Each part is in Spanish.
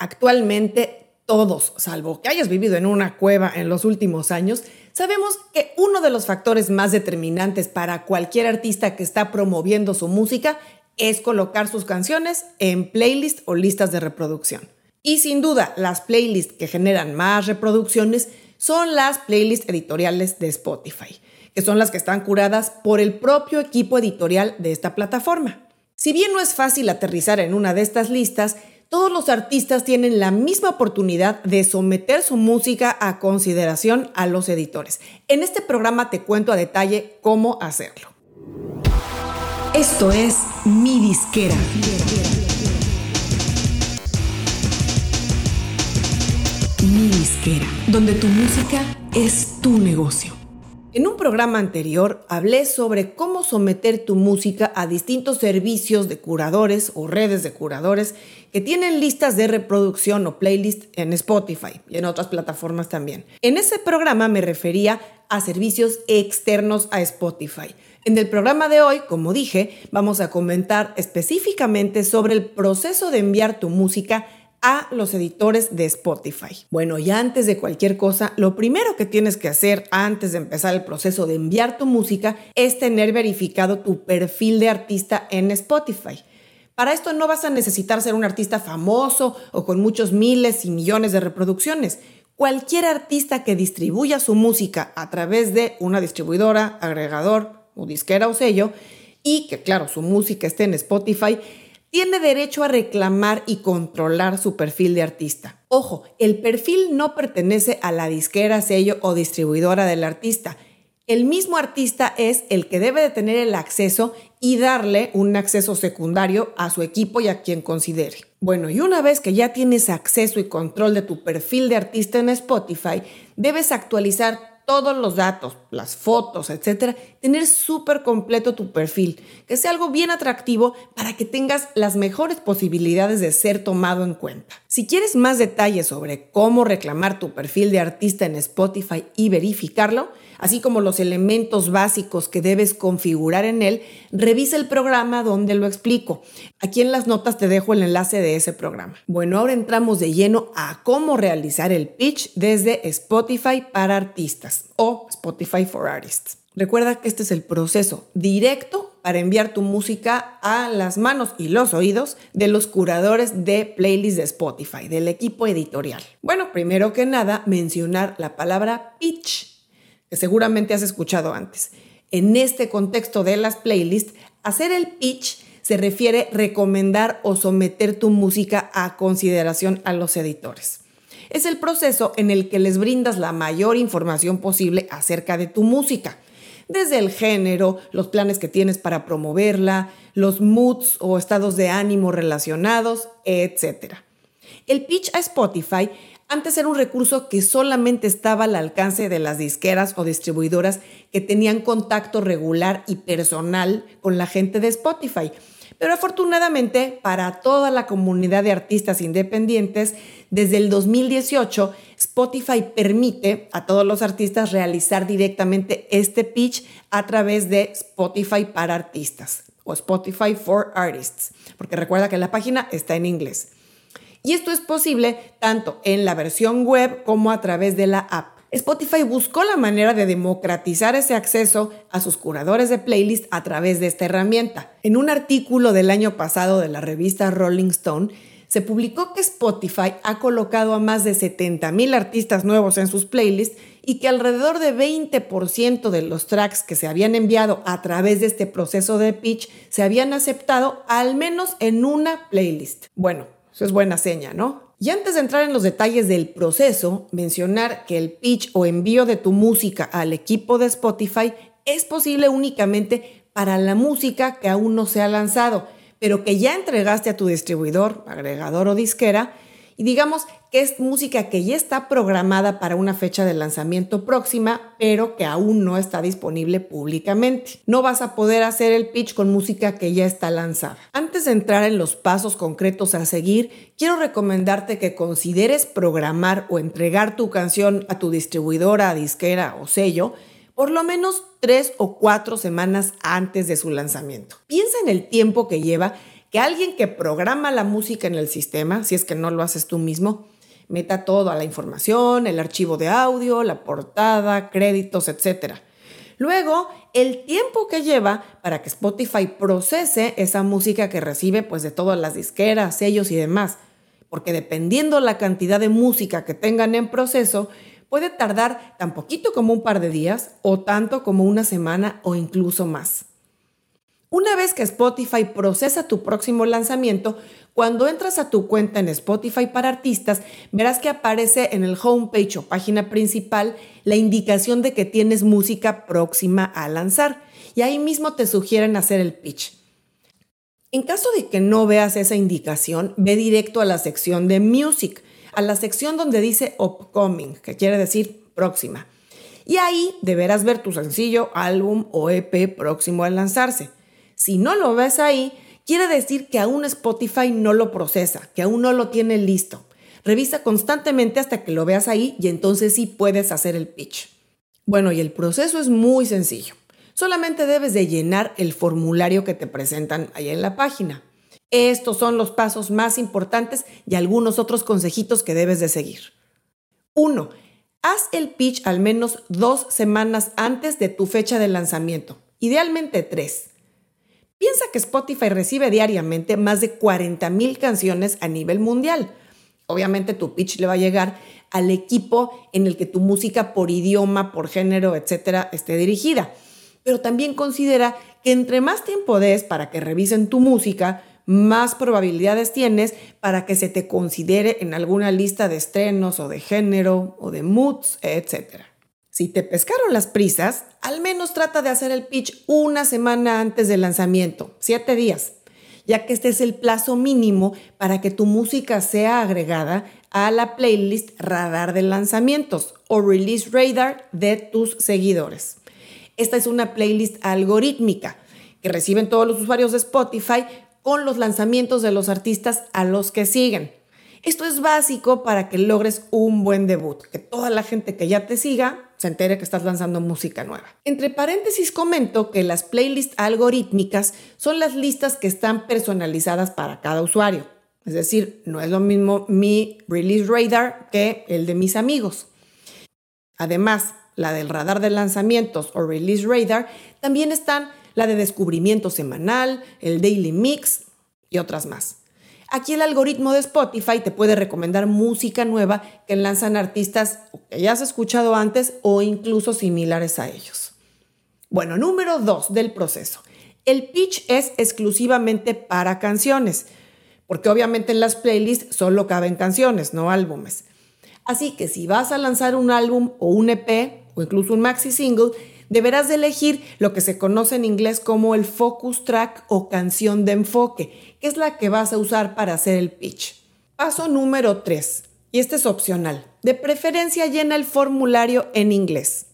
Actualmente todos, salvo que hayas vivido en una cueva en los últimos años, sabemos que uno de los factores más determinantes para cualquier artista que está promoviendo su música es colocar sus canciones en playlists o listas de reproducción. Y sin duda, las playlists que generan más reproducciones son las playlists editoriales de Spotify, que son las que están curadas por el propio equipo editorial de esta plataforma. Si bien no es fácil aterrizar en una de estas listas, todos los artistas tienen la misma oportunidad de someter su música a consideración a los editores. En este programa te cuento a detalle cómo hacerlo. Esto es Mi Disquera. Mi Disquera, donde tu música es tu negocio. En un programa anterior hablé sobre cómo someter tu música a distintos servicios de curadores o redes de curadores que tienen listas de reproducción o playlist en Spotify y en otras plataformas también. En ese programa me refería a servicios externos a Spotify. En el programa de hoy, como dije, vamos a comentar específicamente sobre el proceso de enviar tu música a los editores de Spotify. Bueno, y antes de cualquier cosa, lo primero que tienes que hacer antes de empezar el proceso de enviar tu música es tener verificado tu perfil de artista en Spotify. Para esto no vas a necesitar ser un artista famoso o con muchos miles y millones de reproducciones. Cualquier artista que distribuya su música a través de una distribuidora, agregador o disquera o sello, y que claro, su música esté en Spotify, tiene derecho a reclamar y controlar su perfil de artista. Ojo, el perfil no pertenece a la disquera, sello o distribuidora del artista. El mismo artista es el que debe de tener el acceso y darle un acceso secundario a su equipo y a quien considere. Bueno, y una vez que ya tienes acceso y control de tu perfil de artista en Spotify, debes actualizar todos los datos, las fotos, etcétera, tener súper completo tu perfil, que sea algo bien atractivo para que tengas las mejores posibilidades de ser tomado en cuenta. Si quieres más detalles sobre cómo reclamar tu perfil de artista en Spotify y verificarlo, así como los elementos básicos que debes configurar en él, revisa el programa donde lo explico. Aquí en las notas te dejo el enlace de ese programa. Bueno, ahora entramos de lleno a cómo realizar el pitch desde Spotify para artistas o Spotify for Artists. Recuerda que este es el proceso directo para enviar tu música a las manos y los oídos de los curadores de playlists de Spotify, del equipo editorial. Bueno, primero que nada, mencionar la palabra pitch que seguramente has escuchado antes. En este contexto de las playlists, hacer el pitch se refiere recomendar o someter tu música a consideración a los editores. Es el proceso en el que les brindas la mayor información posible acerca de tu música, desde el género, los planes que tienes para promoverla, los moods o estados de ánimo relacionados, etc. El pitch a Spotify antes era un recurso que solamente estaba al alcance de las disqueras o distribuidoras que tenían contacto regular y personal con la gente de Spotify. Pero afortunadamente para toda la comunidad de artistas independientes, desde el 2018 Spotify permite a todos los artistas realizar directamente este pitch a través de Spotify para artistas o Spotify for Artists, porque recuerda que la página está en inglés. Y esto es posible tanto en la versión web como a través de la app. Spotify buscó la manera de democratizar ese acceso a sus curadores de playlist a través de esta herramienta. En un artículo del año pasado de la revista Rolling Stone, se publicó que Spotify ha colocado a más de 70.000 artistas nuevos en sus playlists y que alrededor de 20% de los tracks que se habían enviado a través de este proceso de pitch se habían aceptado al menos en una playlist. Bueno, es buena seña, ¿no? Y antes de entrar en los detalles del proceso, mencionar que el pitch o envío de tu música al equipo de Spotify es posible únicamente para la música que aún no se ha lanzado, pero que ya entregaste a tu distribuidor, agregador o disquera y digamos que es música que ya está programada para una fecha de lanzamiento próxima, pero que aún no está disponible públicamente. No vas a poder hacer el pitch con música que ya está lanzada. Antes de entrar en los pasos concretos a seguir, quiero recomendarte que consideres programar o entregar tu canción a tu distribuidora, disquera o sello por lo menos tres o cuatro semanas antes de su lanzamiento. Piensa en el tiempo que lleva que alguien que programa la música en el sistema, si es que no lo haces tú mismo, meta toda la información, el archivo de audio, la portada, créditos, etc. Luego, el tiempo que lleva para que Spotify procese esa música que recibe pues de todas las disqueras, sellos y demás, porque dependiendo la cantidad de música que tengan en proceso, puede tardar tan poquito como un par de días o tanto como una semana o incluso más. Una vez que Spotify procesa tu próximo lanzamiento, cuando entras a tu cuenta en Spotify para artistas, verás que aparece en el homepage o página principal la indicación de que tienes música próxima a lanzar y ahí mismo te sugieren hacer el pitch. En caso de que no veas esa indicación, ve directo a la sección de Music, a la sección donde dice Upcoming, que quiere decir próxima. Y ahí deberás ver tu sencillo, álbum o EP próximo a lanzarse. Si no lo ves ahí, quiere decir que aún Spotify no lo procesa, que aún no lo tiene listo. Revisa constantemente hasta que lo veas ahí y entonces sí puedes hacer el pitch. Bueno, y el proceso es muy sencillo. Solamente debes de llenar el formulario que te presentan ahí en la página. Estos son los pasos más importantes y algunos otros consejitos que debes de seguir. 1. Haz el pitch al menos dos semanas antes de tu fecha de lanzamiento, idealmente tres. Piensa que Spotify recibe diariamente más de 40.000 canciones a nivel mundial. Obviamente tu pitch le va a llegar al equipo en el que tu música por idioma, por género, etcétera, esté dirigida. Pero también considera que entre más tiempo des para que revisen tu música, más probabilidades tienes para que se te considere en alguna lista de estrenos o de género o de moods, etcétera. Si te pescaron las prisas, al menos trata de hacer el pitch una semana antes del lanzamiento, siete días, ya que este es el plazo mínimo para que tu música sea agregada a la playlist radar de lanzamientos o release radar de tus seguidores. Esta es una playlist algorítmica que reciben todos los usuarios de Spotify con los lanzamientos de los artistas a los que siguen. Esto es básico para que logres un buen debut, que toda la gente que ya te siga se entere que estás lanzando música nueva. Entre paréntesis comento que las playlists algorítmicas son las listas que están personalizadas para cada usuario. Es decir, no es lo mismo mi release radar que el de mis amigos. Además, la del radar de lanzamientos o release radar, también están la de descubrimiento semanal, el daily mix y otras más. Aquí el algoritmo de Spotify te puede recomendar música nueva que lanzan artistas que ya has escuchado antes o incluso similares a ellos. Bueno, número dos del proceso. El pitch es exclusivamente para canciones, porque obviamente en las playlists solo caben canciones, no álbumes. Así que si vas a lanzar un álbum o un EP o incluso un maxi single, deberás de elegir lo que se conoce en inglés como el focus track o canción de enfoque, que es la que vas a usar para hacer el pitch. Paso número 3, y este es opcional. De preferencia llena el formulario en inglés.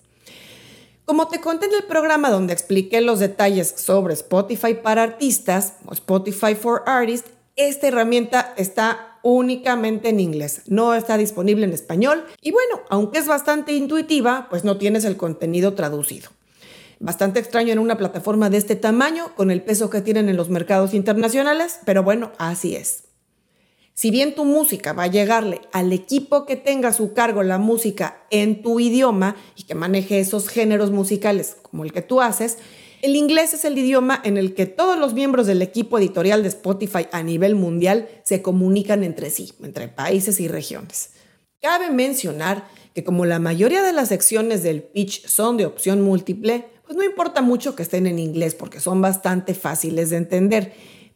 Como te conté en el programa donde expliqué los detalles sobre Spotify para artistas o Spotify for Artists, esta herramienta está únicamente en inglés, no está disponible en español y bueno, aunque es bastante intuitiva, pues no tienes el contenido traducido. Bastante extraño en una plataforma de este tamaño, con el peso que tienen en los mercados internacionales, pero bueno, así es. Si bien tu música va a llegarle al equipo que tenga a su cargo la música en tu idioma y que maneje esos géneros musicales como el que tú haces, el inglés es el idioma en el que todos los miembros del equipo editorial de Spotify a nivel mundial se comunican entre sí, entre países y regiones. Cabe mencionar que como la mayoría de las secciones del pitch son de opción múltiple, pues no importa mucho que estén en inglés porque son bastante fáciles de entender.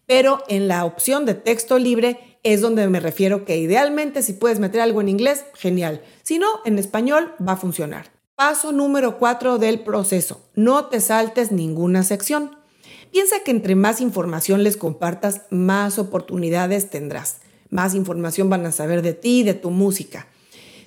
Pero en la opción de texto libre es donde me refiero que idealmente si puedes meter algo en inglés, genial. Si no, en español va a funcionar. Paso número 4 del proceso. No te saltes ninguna sección. Piensa que entre más información les compartas, más oportunidades tendrás. Más información van a saber de ti y de tu música.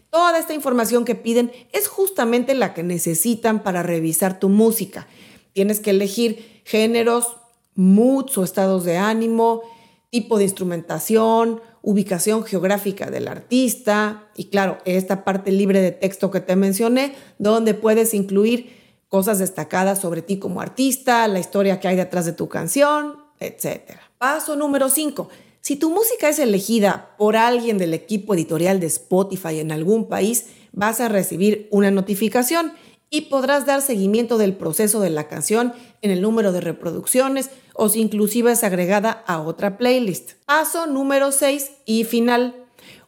Toda esta información que piden es justamente la que necesitan para revisar tu música. Tienes que elegir géneros, moods o estados de ánimo, tipo de instrumentación, ubicación geográfica del artista y claro, esta parte libre de texto que te mencioné, donde puedes incluir cosas destacadas sobre ti como artista, la historia que hay detrás de tu canción, etc. Paso número 5. Si tu música es elegida por alguien del equipo editorial de Spotify en algún país, vas a recibir una notificación y podrás dar seguimiento del proceso de la canción en el número de reproducciones o si inclusive es agregada a otra playlist. Paso número 6 y final.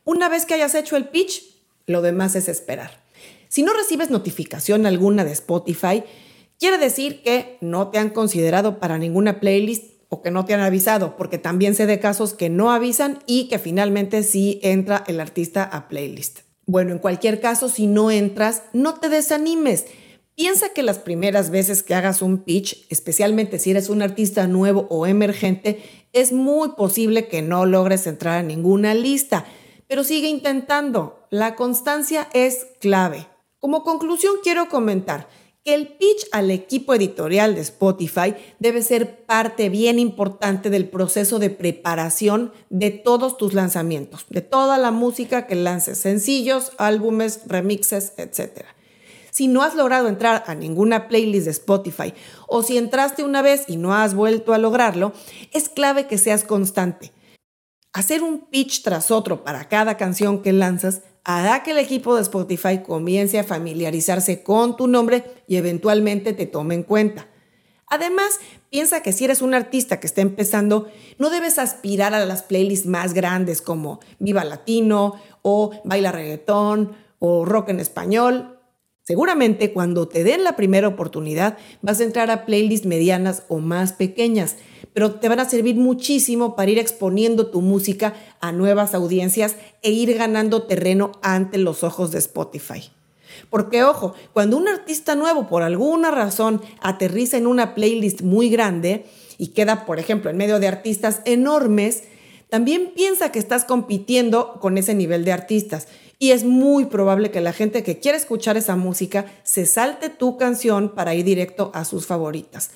Una vez que hayas hecho el pitch, lo demás es esperar. Si no recibes notificación alguna de Spotify, quiere decir que no te han considerado para ninguna playlist o que no te han avisado, porque también sé de casos que no avisan y que finalmente sí entra el artista a playlist. Bueno, en cualquier caso, si no entras, no te desanimes. Piensa que las primeras veces que hagas un pitch, especialmente si eres un artista nuevo o emergente, es muy posible que no logres entrar a ninguna lista, pero sigue intentando. La constancia es clave. Como conclusión quiero comentar que el pitch al equipo editorial de Spotify debe ser parte bien importante del proceso de preparación de todos tus lanzamientos, de toda la música que lances, sencillos, álbumes, remixes, etc. Si no has logrado entrar a ninguna playlist de Spotify o si entraste una vez y no has vuelto a lograrlo, es clave que seas constante. Hacer un pitch tras otro para cada canción que lanzas hará que el equipo de Spotify comience a familiarizarse con tu nombre y eventualmente te tome en cuenta. Además, piensa que si eres un artista que está empezando, no debes aspirar a las playlists más grandes como Viva Latino o Baila Reggaetón o Rock en Español. Seguramente cuando te den la primera oportunidad vas a entrar a playlists medianas o más pequeñas pero te van a servir muchísimo para ir exponiendo tu música a nuevas audiencias e ir ganando terreno ante los ojos de Spotify. Porque ojo, cuando un artista nuevo por alguna razón aterriza en una playlist muy grande y queda, por ejemplo, en medio de artistas enormes, también piensa que estás compitiendo con ese nivel de artistas. Y es muy probable que la gente que quiere escuchar esa música se salte tu canción para ir directo a sus favoritas.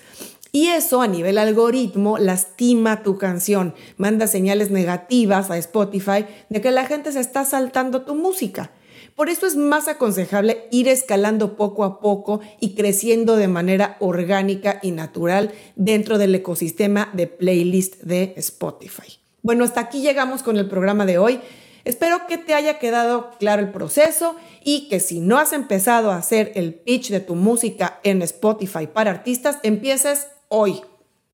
Y eso a nivel algoritmo lastima tu canción, manda señales negativas a Spotify de que la gente se está saltando tu música. Por eso es más aconsejable ir escalando poco a poco y creciendo de manera orgánica y natural dentro del ecosistema de playlist de Spotify. Bueno, hasta aquí llegamos con el programa de hoy. Espero que te haya quedado claro el proceso y que si no has empezado a hacer el pitch de tu música en Spotify para artistas, empieces hoy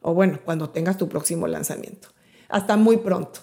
o bueno, cuando tengas tu próximo lanzamiento. Hasta muy pronto.